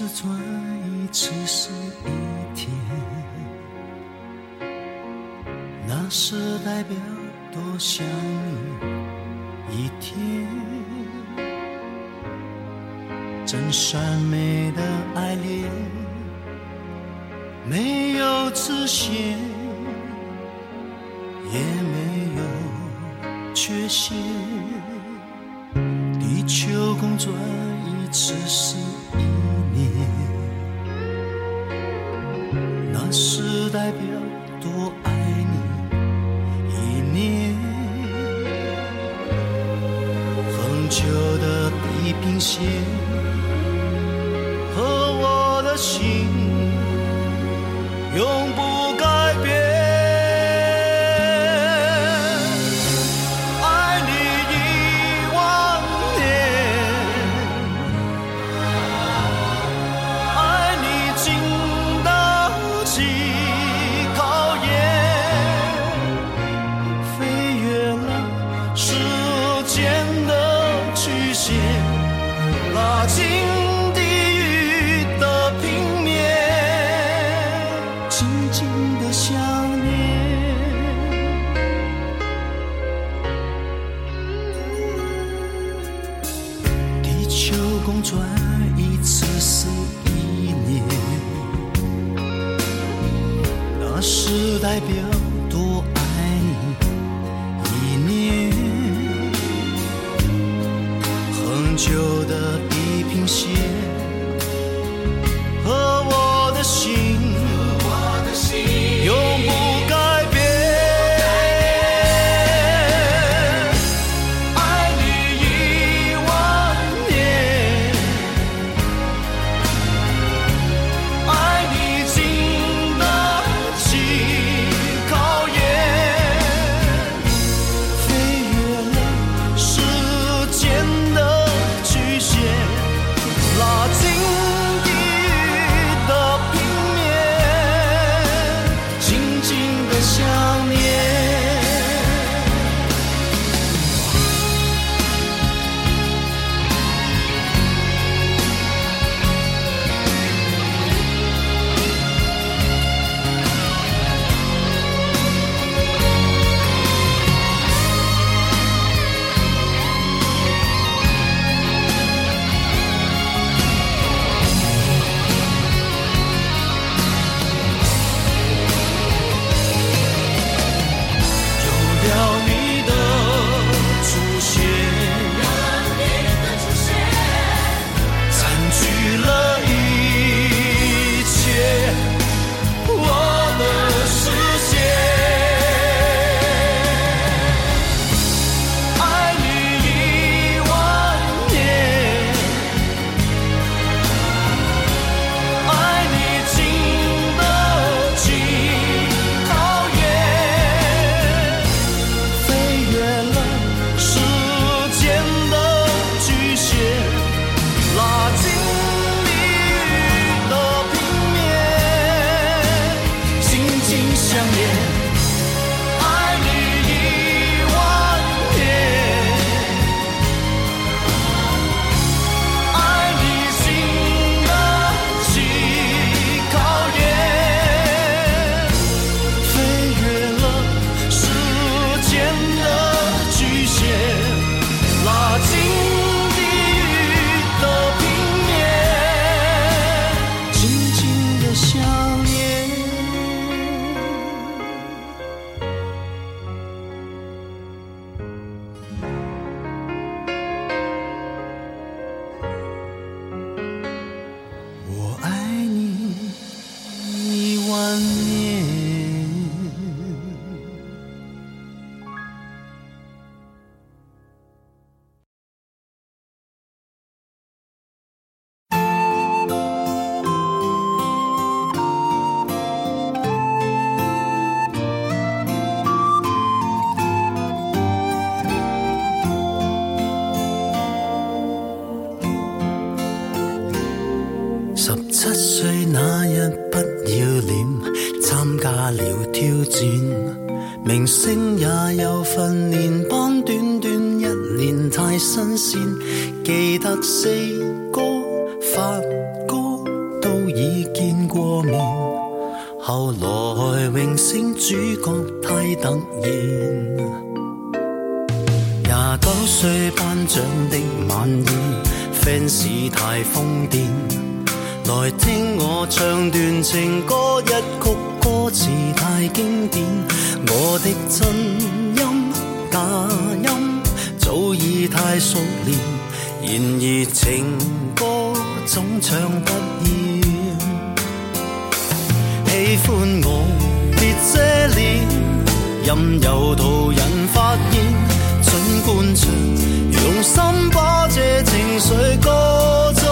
是转一次是一天，那是代表多想你一天。真善美的爱恋，没有期限。七岁那日不要脸参加了挑战明星也有训练班短短一年太新鲜记得四哥发哥都已见过面后来荣升主角太突然。廿九岁颁奖的晚宴 fans 太疯癫来听我唱段情歌，一曲歌词太经典。我的真音假音早已太熟练，然而情歌总唱不厌。喜欢我别遮脸，任由途人发现。尽管唱，用心把这情绪歌唱。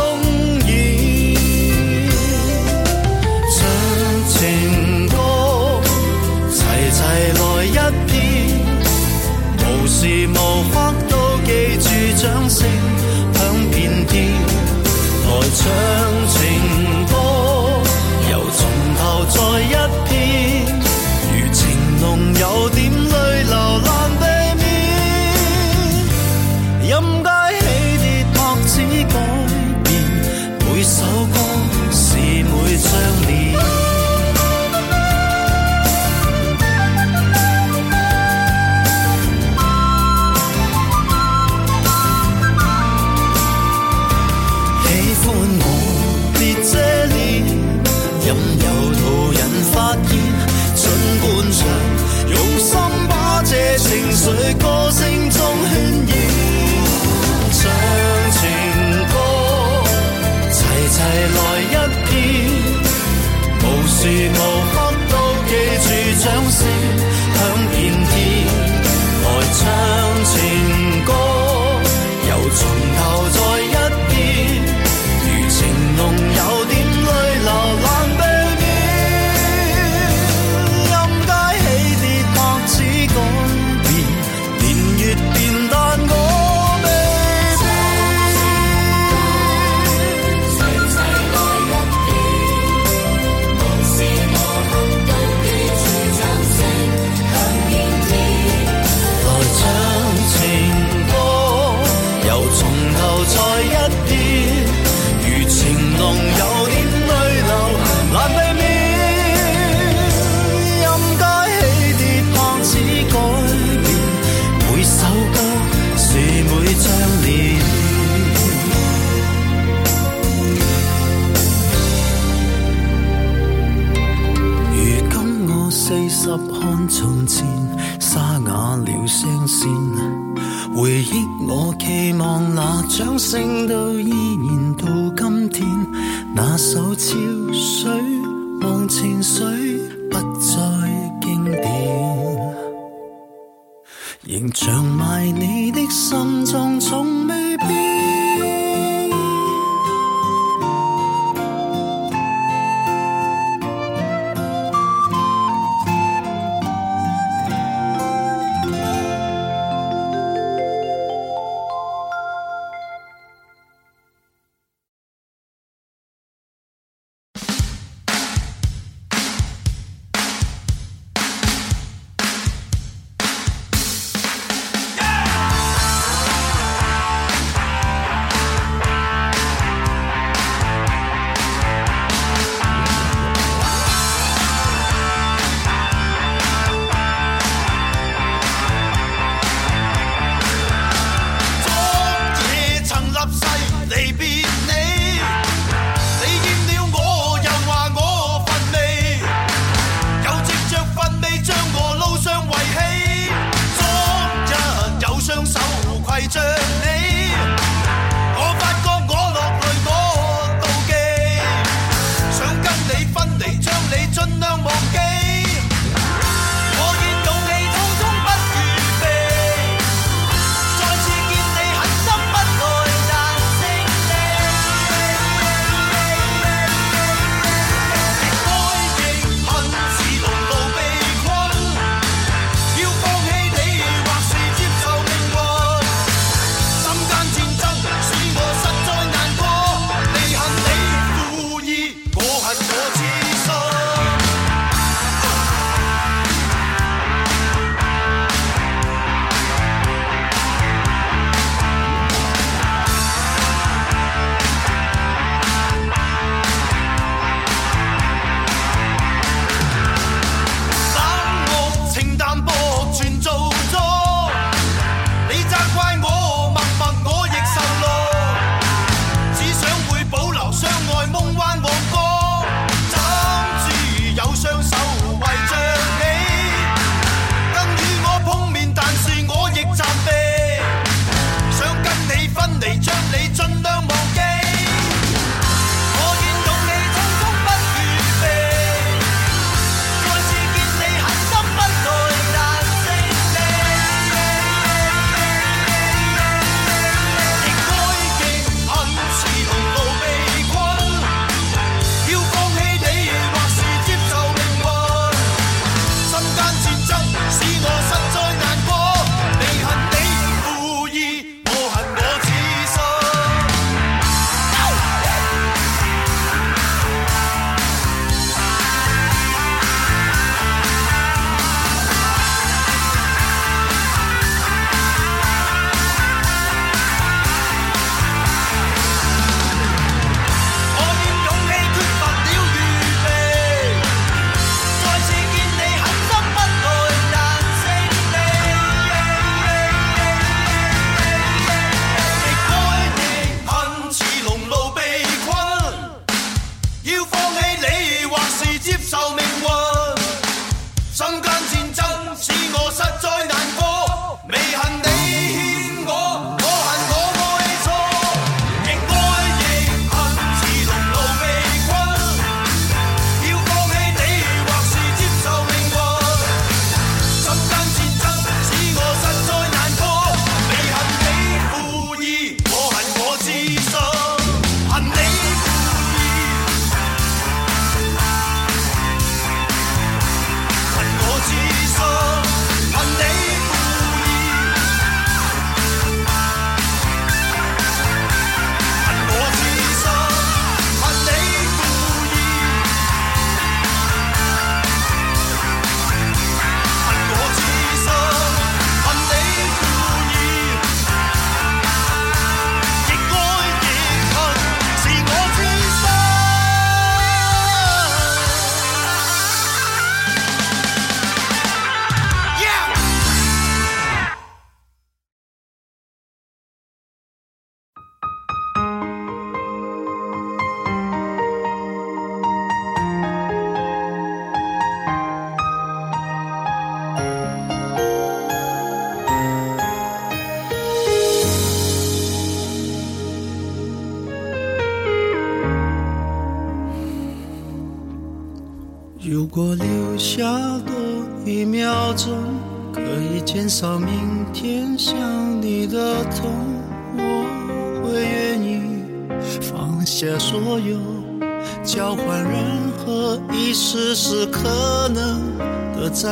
sing. 谁歌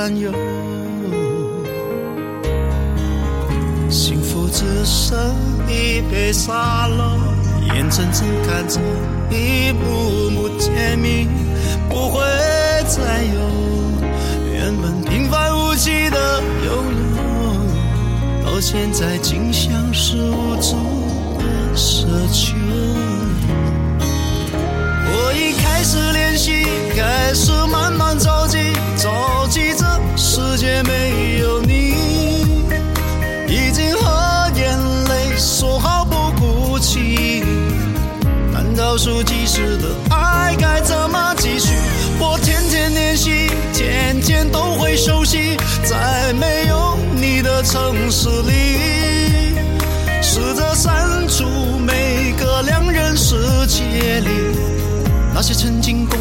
担忧。幸福只剩一杯沙漏，眼睁睁看着一幕幕甜蜜不会再有，原本平凡无奇的拥有，到现在竟像是无助的奢求。的爱该怎么继续？我天天练习，天天都会熟悉，在没有你的城市里，试着删除每个两人世界里那些曾经共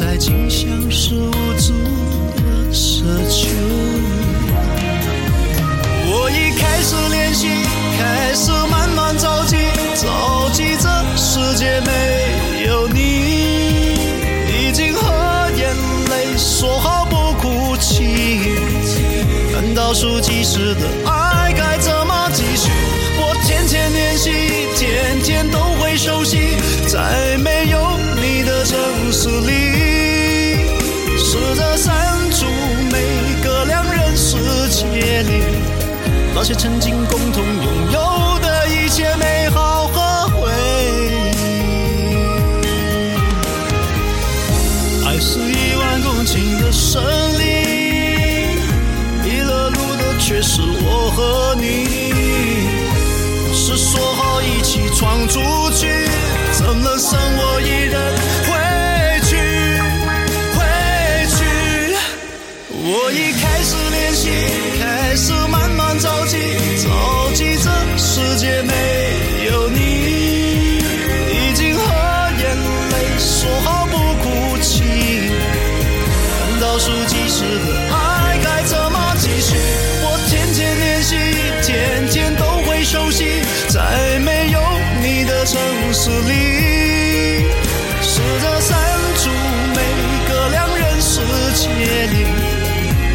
在竟像是无助的奢求。我已开始练习，开始慢慢着急，着急这世界没有你，已经和眼泪说好不哭泣。但倒数计时的爱曾经共同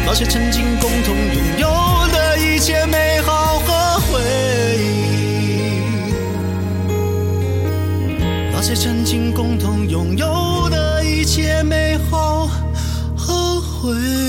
那些曾经共同拥有的一切美好和回忆，那些曾经共同拥有的一切美好和回忆。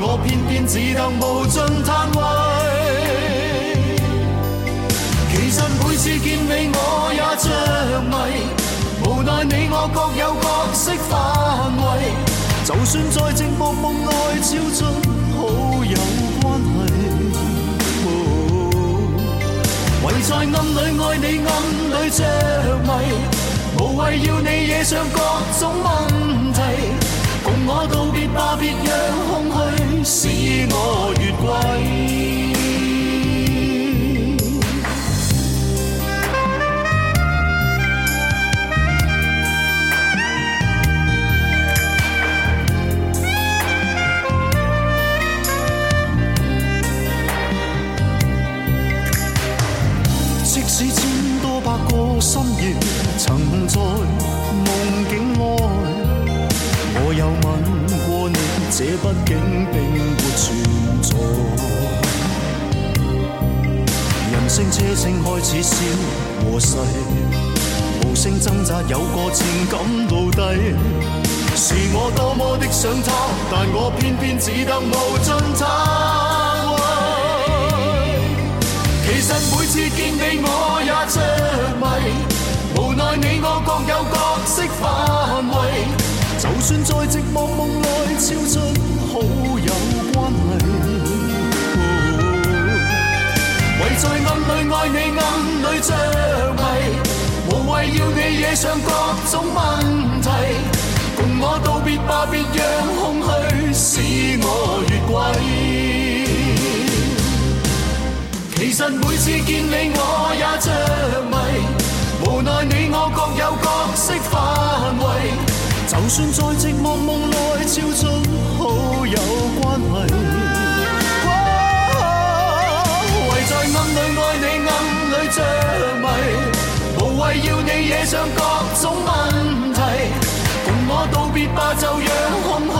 我偏偏只得无尽叹谓。其实每次见你我也着迷，无奈你我各有角色范围。就算在寂寞梦内超出好友关系，唯在暗里爱你暗里着迷，无谓要你惹上各种问题。共我道别吧，别让只得无尽叹谓。其实每次见你我也着迷。无奈你我各有角色范围，就算在寂寞梦内超出好友关系，唯在暗里爱你暗里着迷，无谓要你惹上各种问题，共我道别吧，别让空虚使我越轨。其实每次见你我也着迷。无奈你我各有角色范围，就算在寂寞梦内超出好友关系，唯在暗里爱你暗里着迷，无谓要你惹上各种问题，共我道别吧，就让空虚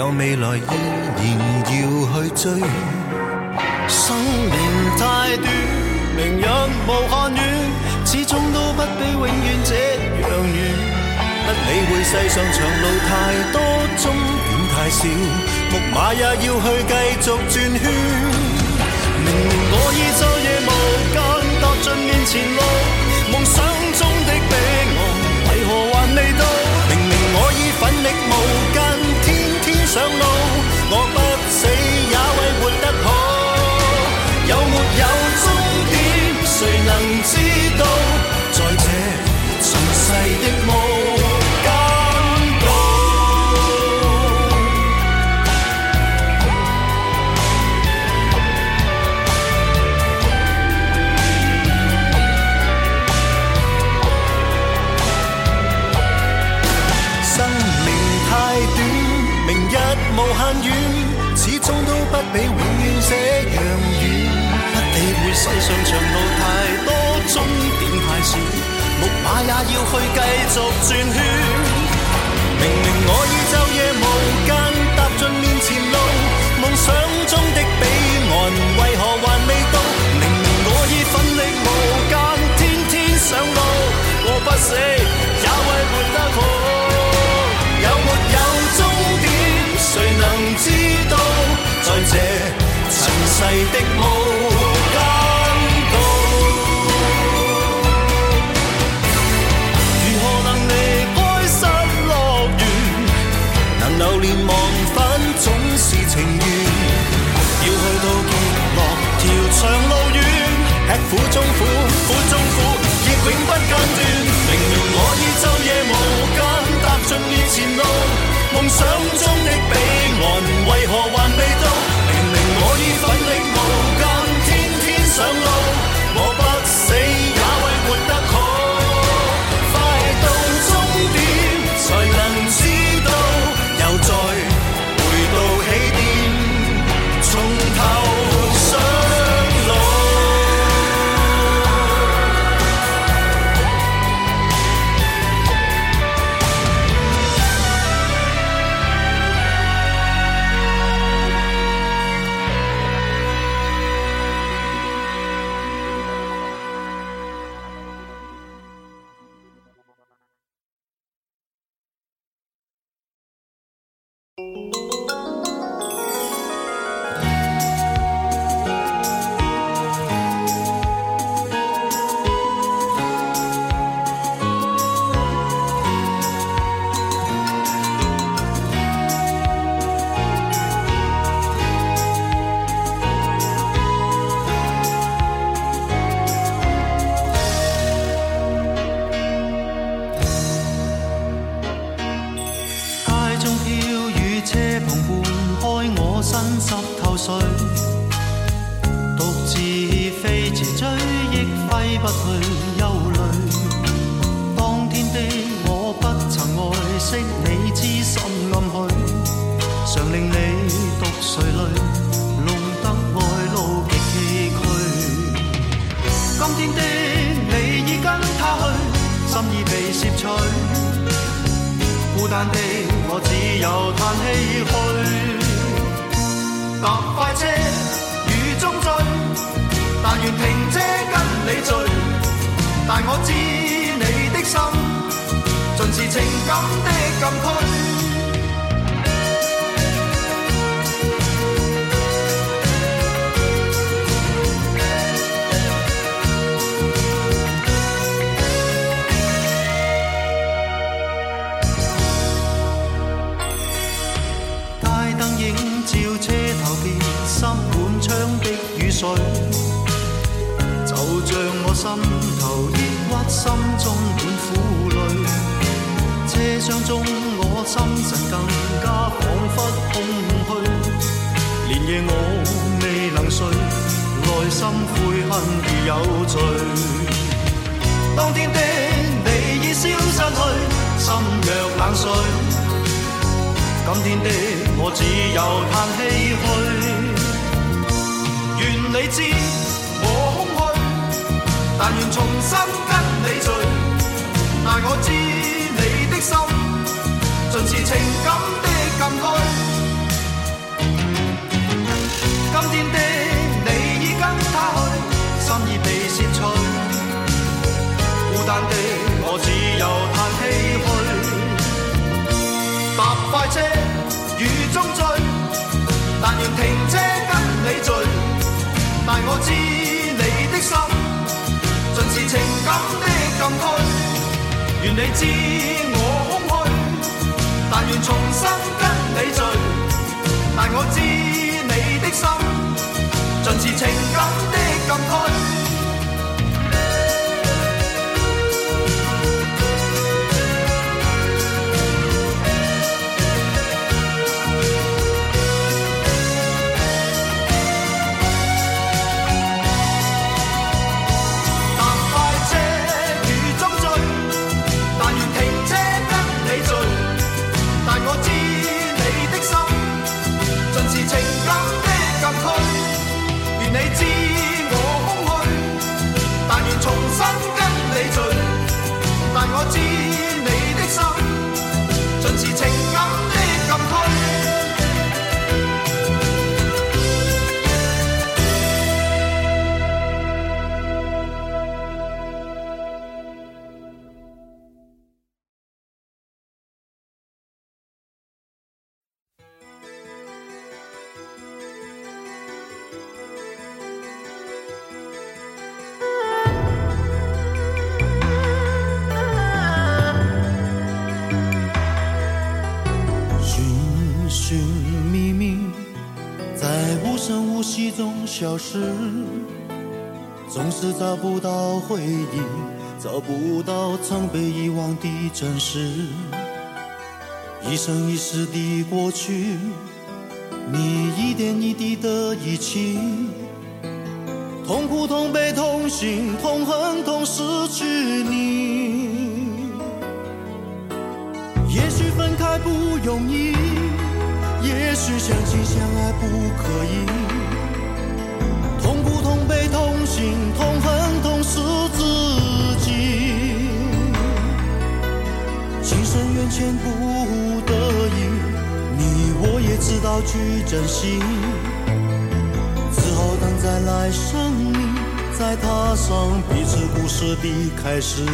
有未来依然要去追，生命太短，明日无限远，始终都不比永远这样远。不理会世上长路太多，终点太少，木马也要去继续转圈。明明我已昼夜无间踏尽面前路，梦想中的彼岸为何还未到？上路，要去继续转圈。明明我已昼夜我知你的心，尽是情感的禁区。街灯映照车头边，渗满窗的雨水，就像我心。满窗的雨水，就像我心，中满苦泪。车厢中我心神更加仿佛空虚，连夜我未能睡，内心悔恨如有罪。当天的你已消失去，心若冷水。今天的我只有叹唏嘘。愿你知，但愿重新跟你聚。但我知你的心，尽是情感的禁区。今天的你已跟他去，心已被摄取。孤单的我只有叹唏嘘。搭快车雨中追，但愿停车跟你聚。但我知你的心，是情感的禁区，愿你知我空虚，但愿重新跟你聚。但我知你的心，尽是情感的禁区。找不到曾被遗忘的真实。一生一世的过去，你一点一滴的遗弃，痛苦、痛悲、痛心、痛恨、痛失去你。也许分开不容易，也许相亲相爱不可以。痛苦、痛悲、痛心、痛深缘浅不得已，你我也知道去珍惜。只好等在来生里，再踏上彼此故事的开始。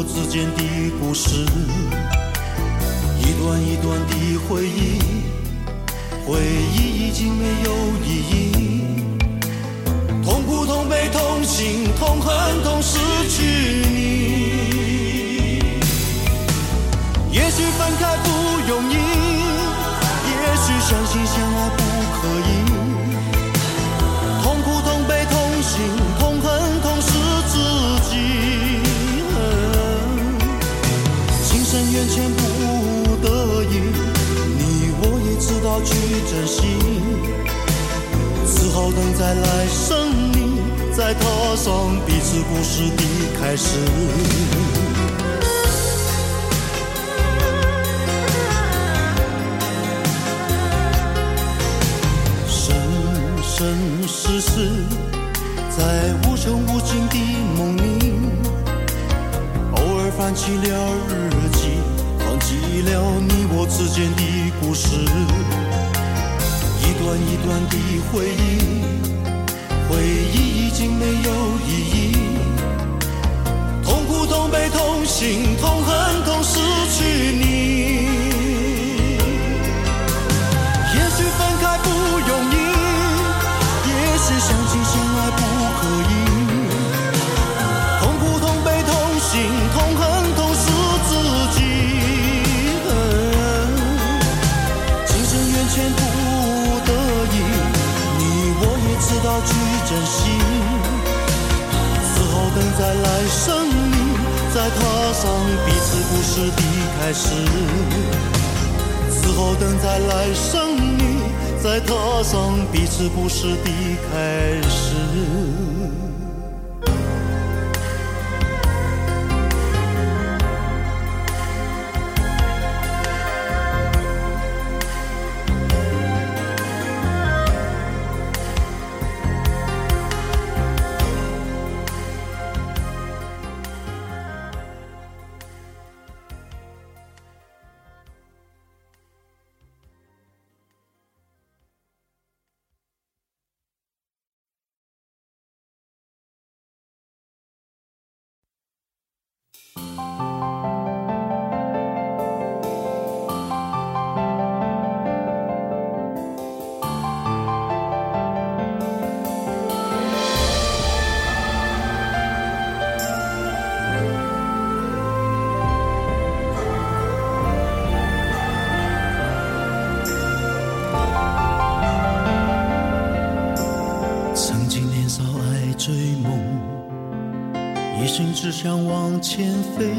我之间的故事，一段一段的回忆，回忆已经没有意义。痛苦、痛悲、痛心、痛恨、痛失去你。也许分开不容易，也许相亲相爱不可以。心，只好等在来生里，再踏上彼此故事的开始。生生世世，在无穷无尽的梦里，偶尔翻起了日记，放记了你我之间的故事，一段一段的回忆，回忆已经没有意义，痛苦、痛悲、痛心、痛恨、痛失去你。也许分开不容易。也许相亲相爱不可以，痛苦、痛悲、痛心、去珍惜。此后等在来生里，再踏上彼此故事的开始。此后等在来生里。再踏上彼此故事的开始。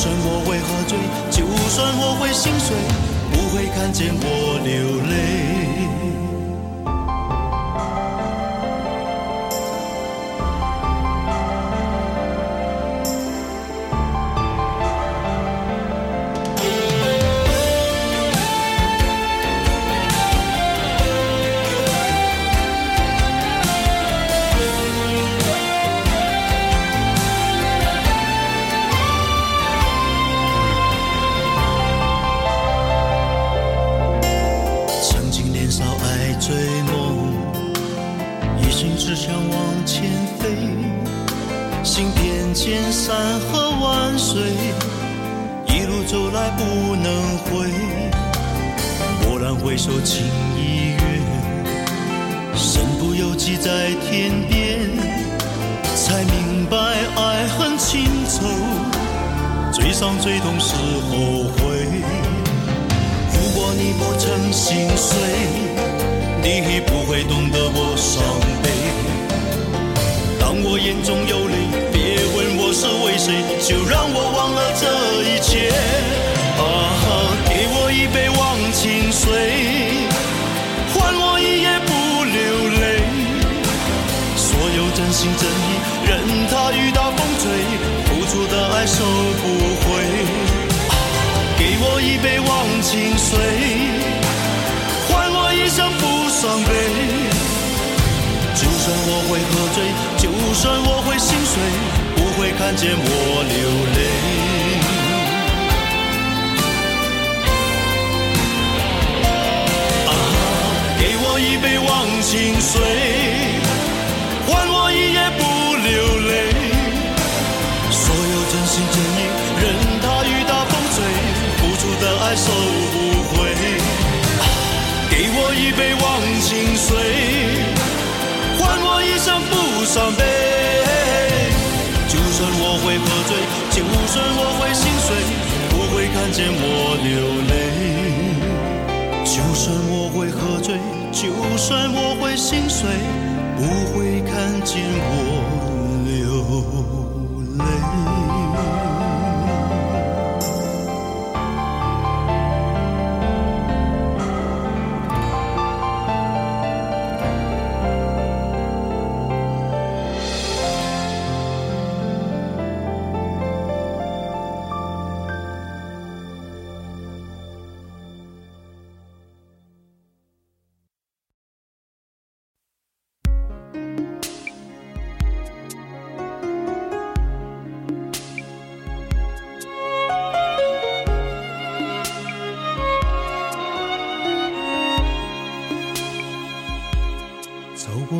算我会喝醉，就算我会心碎，不会看见我流泪。换我一生不伤悲，就算我会喝醉，就算我会心碎，不会看见我流泪。啊，给我一杯忘情水。就算我会心碎，不会看见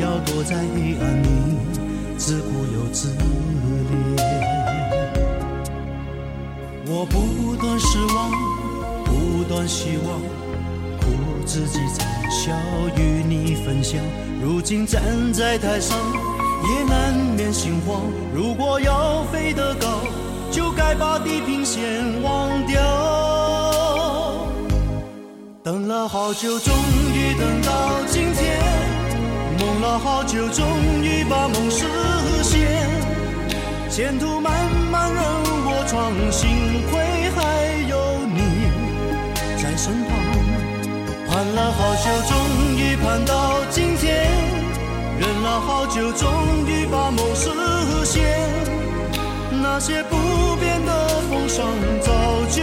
要躲在黑暗里，自顾又自怜？我不断失望，不断希望，苦自己惨笑，与你分享。如今站在台上，也难免心慌。如果要飞得高，就该把地平线忘掉。等了好久，终于等到今就。终于把梦实现。前途漫漫任我闯，幸亏还有你在身旁。盼了好久，终于盼到今天。忍了好久，终于把梦实现。那些不变的风霜，早就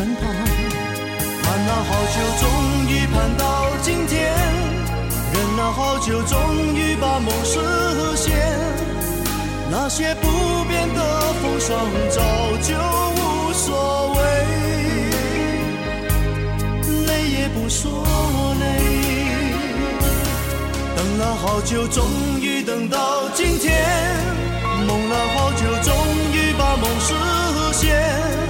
盼了好久，终于盼到今天；忍了好久，终于把梦实现。那些不变的风霜，早就无所谓，泪也不说累。等了好久，终于等到今天；梦了好久，终于把梦实现。